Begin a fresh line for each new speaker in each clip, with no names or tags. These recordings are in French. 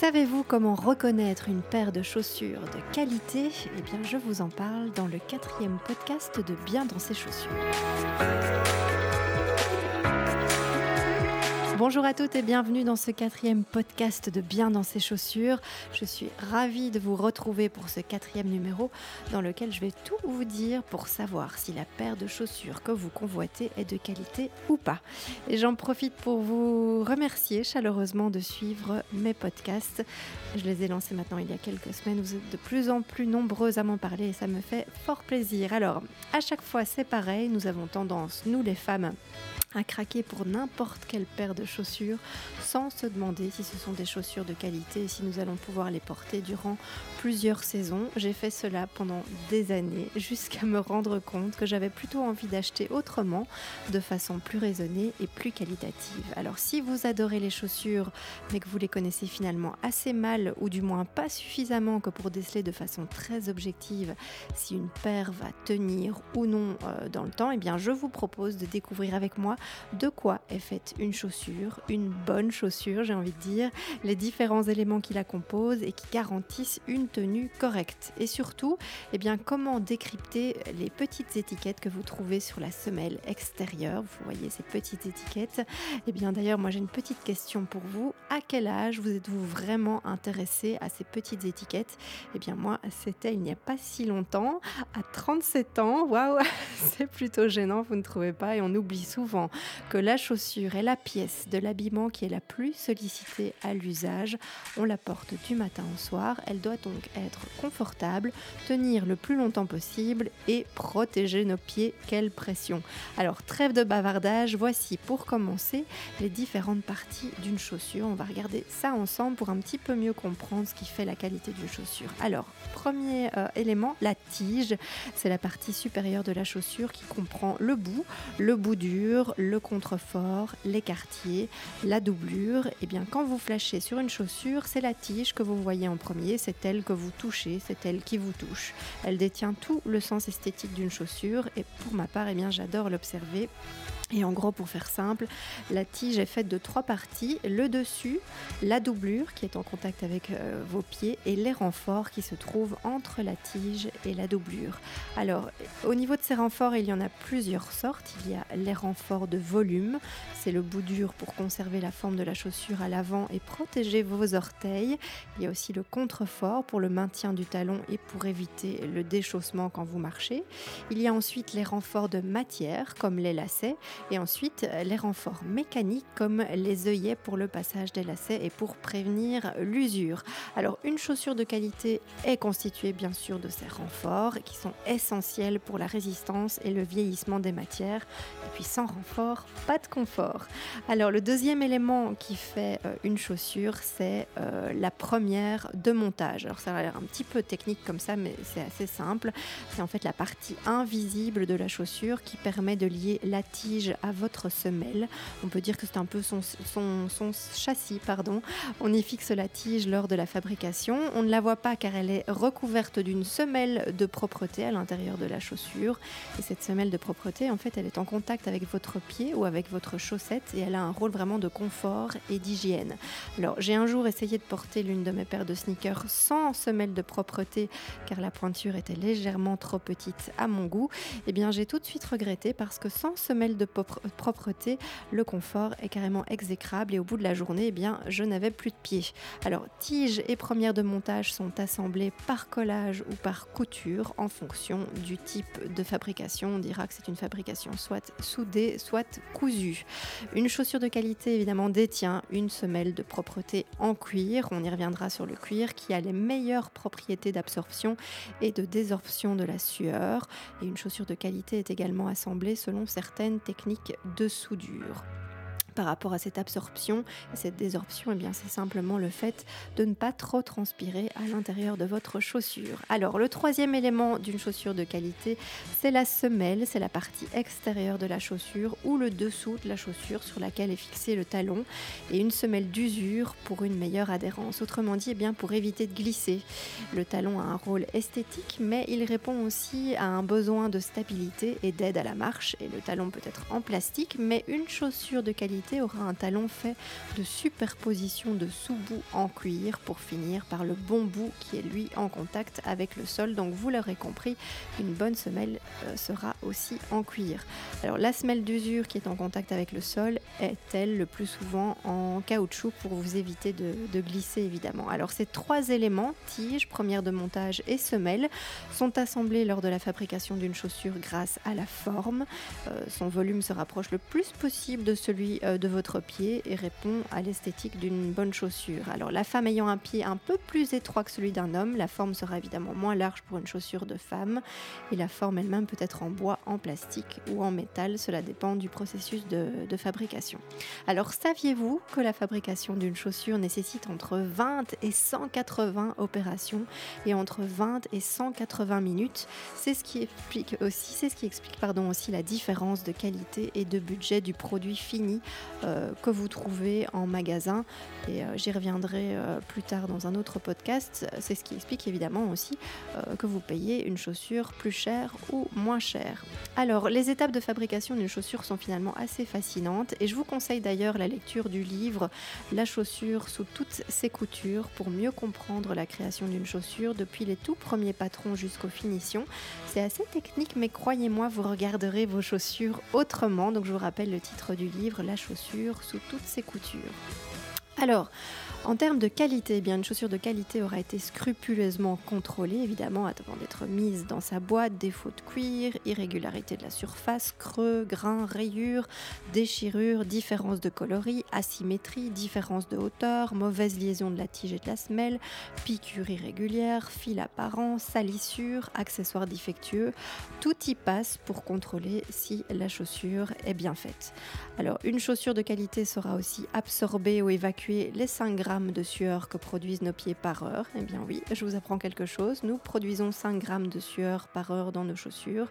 Savez-vous comment reconnaître une paire de chaussures de qualité? Eh bien, je vous en parle dans le quatrième podcast de Bien dans ses chaussures. Bonjour à toutes et bienvenue dans ce quatrième podcast de Bien dans ses chaussures. Je suis ravie de vous retrouver pour ce quatrième numéro dans lequel je vais tout vous dire pour savoir si la paire de chaussures que vous convoitez est de qualité ou pas. Et j'en profite pour vous remercier chaleureusement de suivre mes podcasts. Je les ai lancés maintenant il y a quelques semaines. Vous êtes de plus en plus nombreux à m'en parler et ça me fait fort plaisir. Alors, à chaque fois, c'est pareil. Nous avons tendance, nous les femmes, à craquer pour n'importe quelle paire de chaussures sans se demander si ce sont des chaussures de qualité et si nous allons pouvoir les porter durant plusieurs saisons. J'ai fait cela pendant des années jusqu'à me rendre compte que j'avais plutôt envie d'acheter autrement, de façon plus raisonnée et plus qualitative. Alors si vous adorez les chaussures mais que vous les connaissez finalement assez mal ou du moins pas suffisamment que pour déceler de façon très objective si une paire va tenir ou non euh, dans le temps, eh bien je vous propose de découvrir avec moi de quoi est faite une chaussure, une bonne chaussure, j'ai envie de dire, les différents éléments qui la composent et qui garantissent une tenue correcte. Et surtout, eh bien, comment décrypter les petites étiquettes que vous trouvez sur la semelle extérieure. Vous voyez ces petites étiquettes. Eh bien, d'ailleurs, moi j'ai une petite question pour vous. À quel âge vous êtes-vous vraiment intéressé à ces petites étiquettes? Eh bien, moi, c'était il n'y a pas si longtemps, à 37 ans. Waouh, c'est plutôt gênant, vous ne trouvez pas? Et on oublie souvent que la chaussure est la pièce de l'habillement qui est la plus sollicitée à l'usage. On la porte du matin au soir. Elle doit donc être confortable, tenir le plus longtemps possible et protéger nos pieds. Quelle pression Alors trêve de bavardage, voici pour commencer les différentes parties d'une chaussure. On va regarder ça ensemble pour un petit peu mieux comprendre ce qui fait la qualité d'une chaussure. Alors, premier euh, élément, la tige. C'est la partie supérieure de la chaussure qui comprend le bout, le bout dur, le contrefort, les quartiers, la doublure. Et eh bien quand vous flashez sur une chaussure, c'est la tige que vous voyez en premier, c'est elle que vous touchez, c'est elle qui vous touche. Elle détient tout le sens esthétique d'une chaussure et pour ma part, eh bien j'adore l'observer et en gros, pour faire simple, la tige est faite de trois parties. Le dessus, la doublure qui est en contact avec euh, vos pieds et les renforts qui se trouvent entre la tige et la doublure. Alors, au niveau de ces renforts, il y en a plusieurs sortes. Il y a les renforts de volume. C'est le bout dur pour conserver la forme de la chaussure à l'avant et protéger vos orteils. Il y a aussi le contrefort pour le maintien du talon et pour éviter le déchaussement quand vous marchez. Il y a ensuite les renforts de matière comme les lacets et ensuite, les renforts mécaniques comme les œillets pour le passage des lacets et pour prévenir l'usure. Alors, une chaussure de qualité est constituée bien sûr de ces renforts qui sont essentiels pour la résistance et le vieillissement des matières. Et puis, sans renfort, pas de confort. Alors, le deuxième élément qui fait euh, une chaussure, c'est euh, la première de montage. Alors, ça a l'air un petit peu technique comme ça, mais c'est assez simple. C'est en fait la partie invisible de la chaussure qui permet de lier la tige à votre semelle. On peut dire que c'est un peu son, son, châssis. Pardon. On y fixe la tige lors de la fabrication. On ne la voit pas car elle est recouverte d'une semelle de propreté à l'intérieur de la chaussure. Et cette semelle de propreté, en fait, elle est en contact avec votre pied ou avec votre chaussette et elle a un rôle vraiment de confort et d'hygiène. Alors, j'ai un jour essayé de porter l'une de mes paires de sneakers sans semelle de propreté car la pointure était légèrement trop petite à mon goût. Eh bien, j'ai tout de suite regretté parce que sans semelle de propreté, le confort est carrément exécrable et au bout de la journée, eh bien, je n'avais plus de pieds. Alors, tiges et premières de montage sont assemblées par collage ou par couture en fonction du type de fabrication. On dira que c'est une fabrication soit soudée, soit cousue. Une chaussure de qualité, évidemment, détient une semelle de propreté en cuir. On y reviendra sur le cuir qui a les meilleures propriétés d'absorption et de désorption de la sueur. Et une chaussure de qualité est également assemblée selon certaines techniques de soudure par rapport à cette absorption et cette désorption, eh bien c'est simplement le fait de ne pas trop transpirer à l'intérieur de votre chaussure. Alors le troisième élément d'une chaussure de qualité, c'est la semelle, c'est la partie extérieure de la chaussure ou le dessous de la chaussure sur laquelle est fixé le talon et une semelle d'usure pour une meilleure adhérence. Autrement dit, eh bien pour éviter de glisser. Le talon a un rôle esthétique, mais il répond aussi à un besoin de stabilité et d'aide à la marche et le talon peut être en plastique, mais une chaussure de qualité aura un talon fait de superposition de sous-bout en cuir pour finir par le bon bout qui est lui en contact avec le sol. Donc vous l'aurez compris, une bonne semelle euh, sera aussi en cuir. Alors la semelle d'usure qui est en contact avec le sol est-elle le plus souvent en caoutchouc pour vous éviter de, de glisser évidemment? Alors ces trois éléments, tige, première de montage et semelle, sont assemblés lors de la fabrication d'une chaussure grâce à la forme. Euh, son volume se rapproche le plus possible de celui euh, de votre pied et répond à l'esthétique d'une bonne chaussure. Alors la femme ayant un pied un peu plus étroit que celui d'un homme, la forme sera évidemment moins large pour une chaussure de femme et la forme elle-même peut être en bois, en plastique ou en métal, cela dépend du processus de, fabrication. Alors saviez-vous que la fabrication d'une chaussure nécessite entre 20 et 180 opérations et entre 20 et 180 minutes? C'est ce qui explique aussi, la différence de qualité et de budget du produit fini euh, que vous trouvez en magasin. Et euh, j'y reviendrai euh, plus tard dans un autre podcast. C'est ce qui explique évidemment aussi euh, que vous payez une chaussure plus chère ou moins chère. Alors, les étapes de fabrication d'une chaussure sont finalement assez fascinantes et je vous conseille d'ailleurs la lecture du livre La chaussure sous toutes ses coutures pour mieux comprendre la création d'une chaussure depuis les tout premiers patrons jusqu'aux finitions. C'est assez technique, mais croyez-moi, vous regarderez vos chaussures autrement. Donc, je vous rappelle le titre du livre La chaussure sous toutes ses coutures. Alors, en termes de qualité, eh bien une chaussure de qualité aura été scrupuleusement contrôlée, évidemment, avant d'être mise dans sa boîte. Défaut de cuir, irrégularité de la surface, creux, grains, rayures, déchirures, différence de coloris, asymétrie, différence de hauteur, mauvaise liaison de la tige et de la semelle, piqûre irrégulière, fil apparent, salissure, accessoires défectueux. Tout y passe pour contrôler si la chaussure est bien faite. Alors, une chaussure de qualité sera aussi absorber ou les 5 grammes de sueur que produisent nos pieds par heure. Eh bien oui, je vous apprends quelque chose. Nous produisons 5 grammes de sueur par heure dans nos chaussures.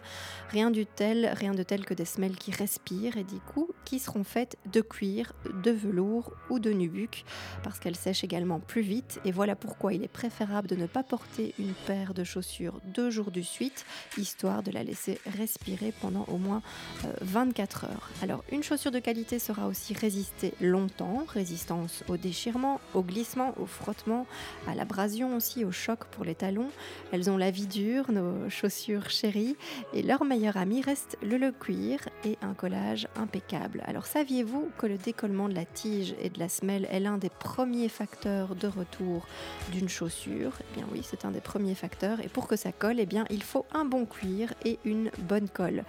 Rien du tel, rien de tel que des semelles qui respirent et du coup qui seront faites de cuir, de velours ou de nubuck parce qu'elles sèchent également plus vite. Et voilà pourquoi il est préférable de ne pas porter une paire de chaussures deux jours de suite, histoire de la laisser respirer pendant au moins euh, 24 heures. Alors une chaussure de qualité sera aussi résister longtemps, résistance au déchirement, au glissement, au frottement, à l'abrasion aussi, au choc pour les talons. Elles ont la vie dure, nos chaussures chéries, et leur meilleur ami reste le le cuir et un collage impeccable. Alors saviez-vous que le décollement de la tige et de la semelle est l'un des premiers facteurs de retour d'une chaussure? Eh bien oui, c'est un des premiers facteurs, et pour que ça colle, eh bien il faut un bon cuir et une bonne colle.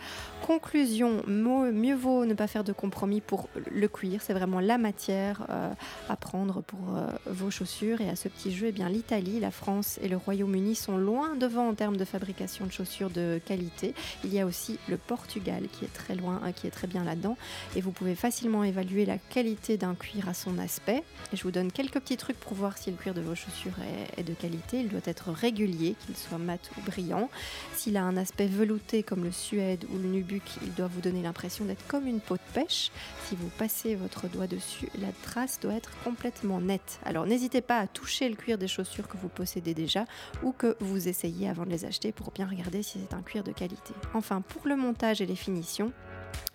Conclusion, mieux vaut ne pas faire de compromis pour le cuir, c'est vraiment la matière euh, à prendre pour euh, vos chaussures. Et à ce petit jeu, eh bien l'Italie, la France et le Royaume-Uni sont loin devant en termes de fabrication de chaussures de qualité. Il y a aussi le Portugal qui est très loin, hein, qui est très bien là-dedans. Et vous pouvez facilement évaluer la qualité d'un cuir à son aspect. Je vous donne quelques petits trucs pour voir si le cuir de vos chaussures est, est de qualité. Il doit être régulier, qu'il soit mat ou brillant. S'il a un aspect velouté comme le suède ou le nubuck, il doit vous donner l'impression d'être comme une peau de pêche. Si vous passez votre doigt dessus, la trace doit être complètement nette. Alors n'hésitez pas à toucher le cuir des chaussures que vous possédez déjà ou que vous essayez avant de les acheter pour bien regarder si c'est un cuir de qualité. Enfin, pour le montage et les finitions,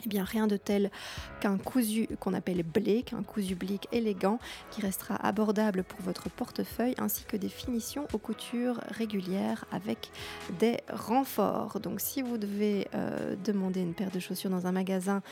eh bien, rien de tel qu'un cousu qu'on appelle blick, un cousu blick élégant qui restera abordable pour votre portefeuille, ainsi que des finitions aux coutures régulières avec des renforts. Donc, si vous devez euh, demander une paire de chaussures dans un magasin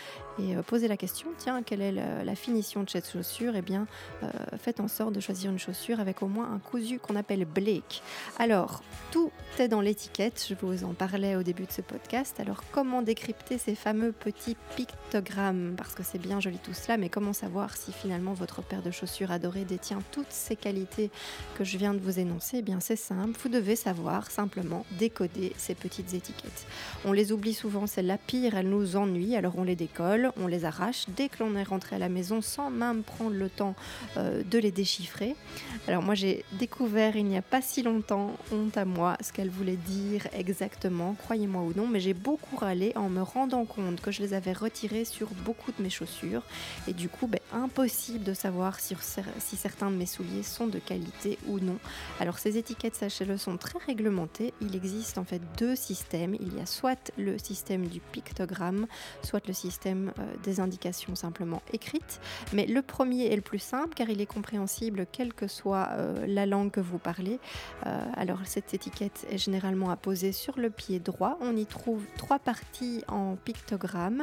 et euh, poser la question, tiens, quelle est la, finition de cette chaussure? Eh bien, euh, faites en sorte de choisir une chaussure avec au moins un cousu qu'on appelle blick. Alors, tout est dans l'étiquette, je vous en parlais au début de ce podcast. Alors, comment décrypter ces fameux petits pictogrammes Parce que c'est bien joli tout cela, mais comment savoir si finalement votre paire de chaussures adorée détient toutes ces qualités que je viens de vous énoncer? Eh bien, c'est simple, vous devez savoir simplement décoder ces petites étiquettes. On les oublie souvent, celles-là, pire, elles nous ennuient, alors on les décolle, on les arrache dès que l'on est rentré à la maison sans même prendre le temps euh, de les déchiffrer. Alors, moi, j'ai découvert il n'y a pas si longtemps, honte à moi, ce qu'elle voulait dire exactement, croyez-moi ou non, mais j'ai beaucoup râlé en me rendant compte que je les avais sur beaucoup de mes chaussures. Et du coup, ben, impossible de savoir si, si certains de mes souliers sont de qualité ou non. Alors ces étiquettes, sachez-le, sont très réglementées. Il existe en fait deux systèmes. Il y a soit le système du pictogramme, soit le système euh, des indications simplement écrites. Mais le premier est le plus simple car il est compréhensible quelle que soit euh, la langue que vous parlez. Euh, alors cette étiquette est généralement apposée sur le pied droit. On y trouve trois parties en pictogramme,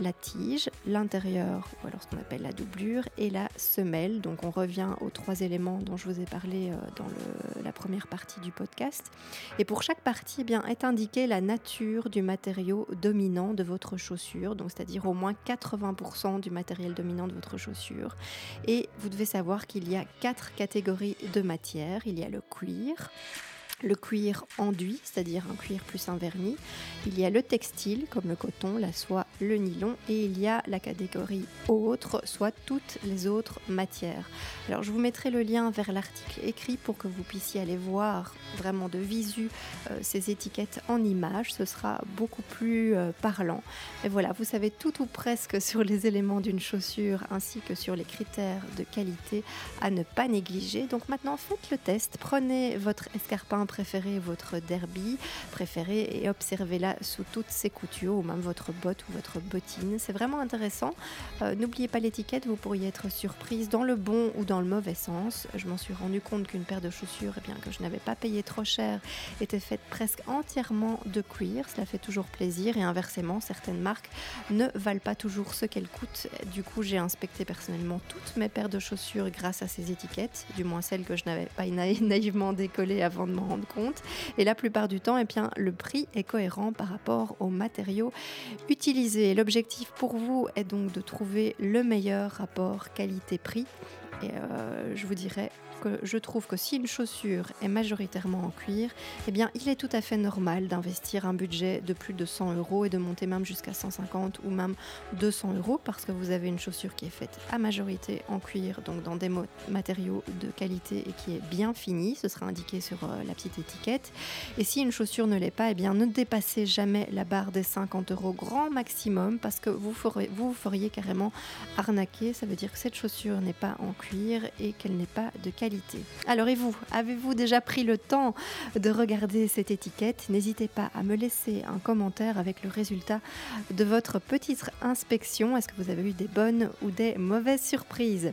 la tige, l'intérieur, ou alors ce qu'on appelle la doublure, et la semelle. Donc on revient aux trois éléments dont je vous ai parlé dans la première partie du podcast. Et pour chaque partie, eh bien, est indiquée la nature du matériau dominant de votre chaussure, donc c'est-à-dire au moins 80% du matériel dominant de votre chaussure. Et vous devez savoir qu'il y a quatre catégories de matière. Il y a le cuir, le cuir enduit, c'est-à-dire un cuir plus un vernis. Il y a le textile, comme le coton, la soie, le nylon. Et il y a la catégorie autre, soit toutes les autres matières. Alors je vous mettrai le lien vers l'article écrit pour que vous puissiez aller voir vraiment de visu euh, ces étiquettes en images. Ce sera beaucoup plus euh, parlant. Et voilà, vous savez tout ou presque sur les éléments d'une chaussure ainsi que sur les critères de qualité à ne pas négliger. Donc maintenant, faites le test. Prenez votre escarpin préféré, votre derby préféré et observez-la sous toutes ses coutures ou même votre botte ou votre bottine. C'est vraiment intéressant. Euh, n'oubliez pas l'étiquette, vous pourriez être surprise dans le bon ou dans le mauvais sens. Je m'en suis rendu compte qu'une paire de chaussures eh bien, que je n'avais pas payé trop cher était faite presque entièrement de cuir. Cela fait toujours plaisir et inversement, certaines marques ne valent pas toujours ce qu'elles coûtent. Du coup, j'ai inspecté personnellement toutes mes paires de chaussures grâce à ces étiquettes, du moins celles que je n'avais pas naïvement décollées avant de m'en compte. Et la plupart du temps, eh bien, le prix est cohérent par rapport aux matériaux utilisés. L'objectif pour vous est donc de trouver le meilleur rapport qualité-prix. Et euh, je vous dirais que je trouve que si une chaussure est majoritairement en cuir, eh bien, il est tout à fait normal d'investir un budget de plus de 100 euros et de monter même jusqu'à 150 ou même 200 euros parce que vous avez une chaussure qui est faite à majorité en cuir, donc dans des matériaux de qualité et qui est bien finie. Ce sera indiqué sur euh, la petite étiquette. Et si une chaussure ne l'est pas, eh bien, ne dépassez jamais la barre des 50 euros grand maximum parce que vous, vous feriez carrément arnaquer. Ça veut dire que cette chaussure n'est pas en cuir et qu'elle n'est pas de qualité alors et vous, avez-vous déjà pris le temps de regarder cette étiquette? N'hésitez pas à me laisser un commentaire avec le résultat de votre petite inspection. Est-ce que vous avez eu des bonnes ou des mauvaises surprises?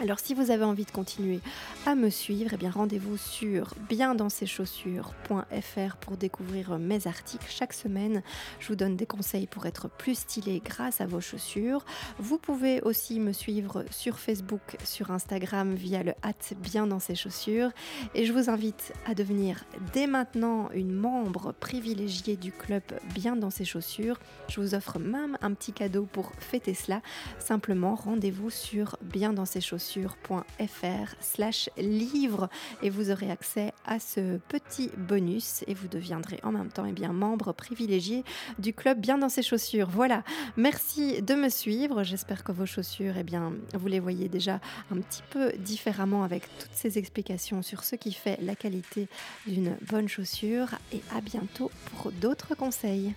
Alors si vous avez envie de continuer à me suivre, eh bien rendez-vous sur biendansceschaussures.fr pour découvrir mes articles. Chaque semaine, je vous donne des conseils pour être plus stylé grâce à vos chaussures. Vous pouvez aussi me suivre sur Facebook, sur Instagram via le hat bien dans ses chaussures et je vous invite à devenir dès maintenant une membre privilégiée du club bien dans ses chaussures. Je vous offre même un petit cadeau pour fêter cela. Simplement rendez-vous sur bien dans ses chaussures .fr slash livre et vous aurez accès à ce petit bonus et vous deviendrez en même temps eh bien, membre privilégié du club Bien dans ses chaussures. Voilà, merci de me suivre. J'espère que vos chaussures, eh bien, vous les voyez déjà un petit peu différemment avec toutes ces explications sur ce qui fait la qualité d'une bonne chaussure et à bientôt pour d'autres conseils.